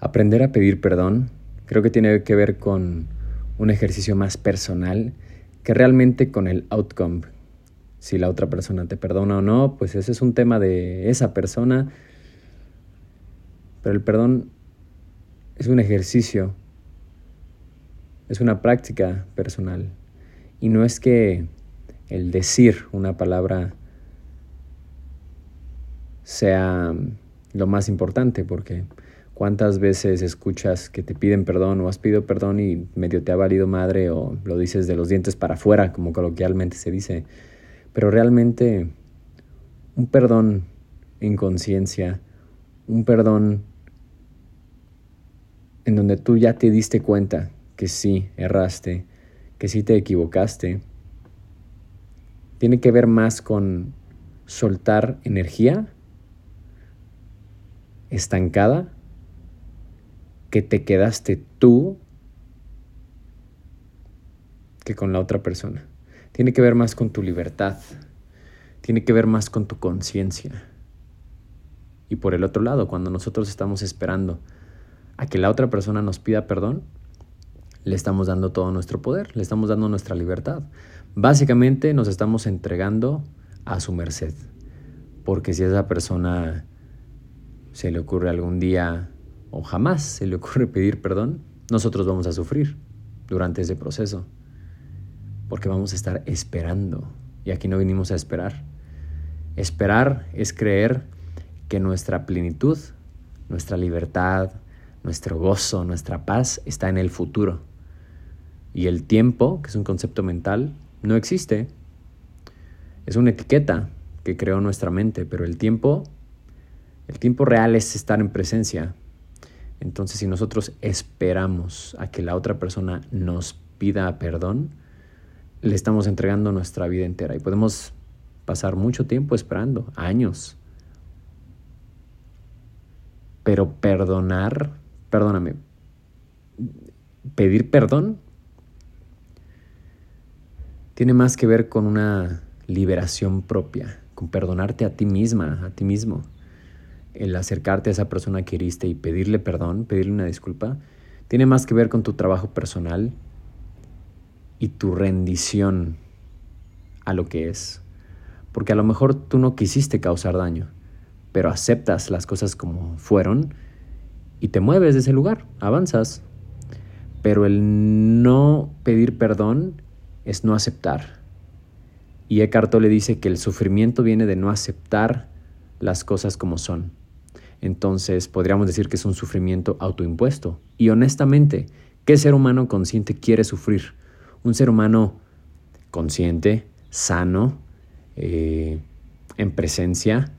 Aprender a pedir perdón creo que tiene que ver con un ejercicio más personal que realmente con el outcome. Si la otra persona te perdona o no, pues ese es un tema de esa persona. Pero el perdón es un ejercicio, es una práctica personal. Y no es que el decir una palabra sea lo más importante, porque ¿Cuántas veces escuchas que te piden perdón o has pedido perdón y medio te ha valido madre o lo dices de los dientes para afuera, como coloquialmente se dice? Pero realmente un perdón en conciencia, un perdón en donde tú ya te diste cuenta que sí erraste, que sí te equivocaste, tiene que ver más con soltar energía estancada que te quedaste tú que con la otra persona. Tiene que ver más con tu libertad. Tiene que ver más con tu conciencia. Y por el otro lado, cuando nosotros estamos esperando a que la otra persona nos pida perdón, le estamos dando todo nuestro poder, le estamos dando nuestra libertad. Básicamente nos estamos entregando a su merced. Porque si a esa persona se le ocurre algún día o jamás se le ocurre pedir perdón, nosotros vamos a sufrir durante ese proceso. Porque vamos a estar esperando. Y aquí no vinimos a esperar. Esperar es creer que nuestra plenitud, nuestra libertad, nuestro gozo, nuestra paz está en el futuro. Y el tiempo, que es un concepto mental, no existe. Es una etiqueta que creó nuestra mente, pero el tiempo, el tiempo real es estar en presencia, entonces, si nosotros esperamos a que la otra persona nos pida perdón, le estamos entregando nuestra vida entera y podemos pasar mucho tiempo esperando, años. Pero perdonar, perdóname, pedir perdón tiene más que ver con una liberación propia, con perdonarte a ti misma, a ti mismo el acercarte a esa persona que heriste y pedirle perdón, pedirle una disculpa, tiene más que ver con tu trabajo personal y tu rendición a lo que es. Porque a lo mejor tú no quisiste causar daño, pero aceptas las cosas como fueron y te mueves de ese lugar, avanzas. Pero el no pedir perdón es no aceptar. Y Eckhart Tolle dice que el sufrimiento viene de no aceptar las cosas como son entonces podríamos decir que es un sufrimiento autoimpuesto. Y honestamente, ¿qué ser humano consciente quiere sufrir? Un ser humano consciente, sano, eh, en presencia,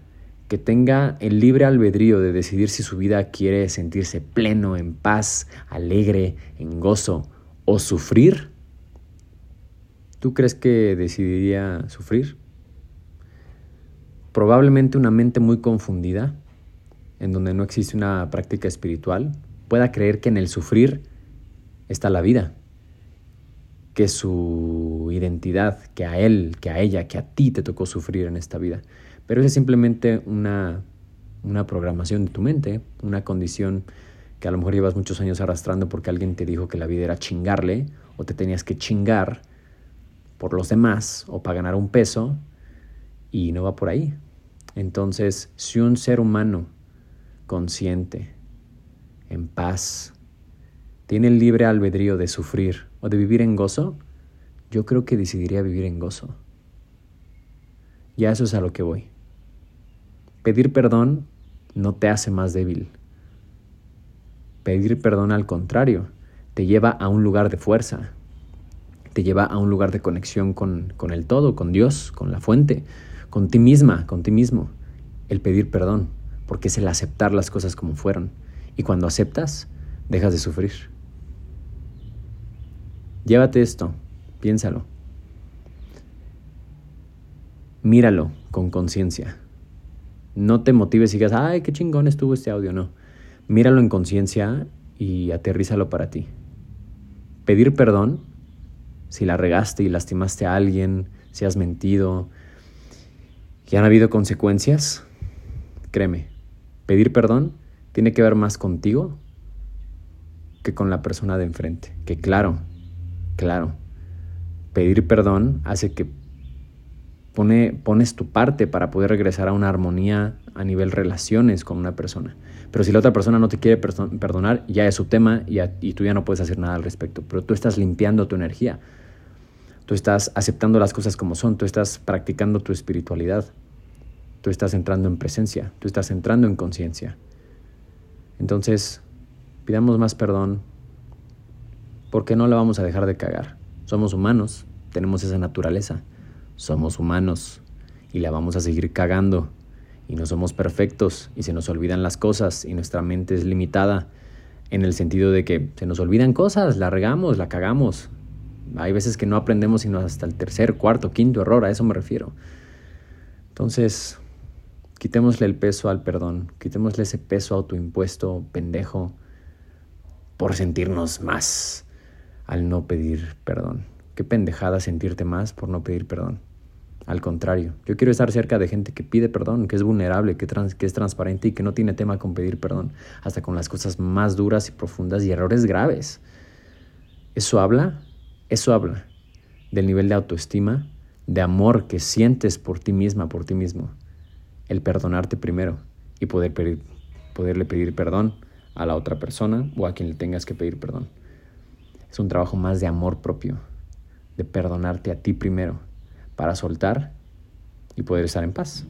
que tenga el libre albedrío de decidir si su vida quiere sentirse pleno, en paz, alegre, en gozo o sufrir. ¿Tú crees que decidiría sufrir? Probablemente una mente muy confundida en donde no existe una práctica espiritual, pueda creer que en el sufrir está la vida, que su identidad, que a él, que a ella, que a ti te tocó sufrir en esta vida. Pero es simplemente una, una programación de tu mente, una condición que a lo mejor llevas muchos años arrastrando porque alguien te dijo que la vida era chingarle o te tenías que chingar por los demás o para ganar un peso y no va por ahí. Entonces, si un ser humano consciente, en paz, tiene el libre albedrío de sufrir o de vivir en gozo, yo creo que decidiría vivir en gozo. Y a eso es a lo que voy. Pedir perdón no te hace más débil. Pedir perdón al contrario, te lleva a un lugar de fuerza, te lleva a un lugar de conexión con, con el todo, con Dios, con la fuente, con ti misma, con ti mismo. El pedir perdón porque es el aceptar las cosas como fueron. Y cuando aceptas, dejas de sufrir. Llévate esto, piénsalo. Míralo con conciencia. No te motives y digas, ay, qué chingón estuvo este audio, no. Míralo en conciencia y aterrízalo para ti. Pedir perdón si la regaste y lastimaste a alguien, si has mentido, y han habido consecuencias, créeme, Pedir perdón tiene que ver más contigo que con la persona de enfrente. Que claro, claro, pedir perdón hace que pone, pones tu parte para poder regresar a una armonía a nivel relaciones con una persona. Pero si la otra persona no te quiere perdonar, ya es su tema y, y tú ya no puedes hacer nada al respecto. Pero tú estás limpiando tu energía. Tú estás aceptando las cosas como son. Tú estás practicando tu espiritualidad. Tú estás entrando en presencia. Tú estás entrando en conciencia. Entonces, pidamos más perdón porque no la vamos a dejar de cagar. Somos humanos, tenemos esa naturaleza. Somos humanos y la vamos a seguir cagando y no somos perfectos y se nos olvidan las cosas y nuestra mente es limitada en el sentido de que se nos olvidan cosas, la regamos, la cagamos. Hay veces que no aprendemos sino hasta el tercer, cuarto, quinto error, a eso me refiero. Entonces, quitémosle el peso al perdón, quitémosle ese peso autoimpuesto, pendejo, por sentirnos más al no pedir perdón. Qué pendejada sentirte más por no pedir perdón. Al contrario, yo quiero estar cerca de gente que pide perdón, que es vulnerable, que, que es transparente y que no tiene tema con pedir perdón, hasta con las cosas más duras y profundas y errores graves. Eso habla, eso habla del nivel de autoestima, de amor que sientes por ti misma, por ti mismo. El perdonarte primero y poder pedir, poderle pedir perdón a la otra persona o a quien le tengas que pedir perdón. Es un trabajo más de amor propio, de perdonarte a ti primero para soltar y poder estar en paz.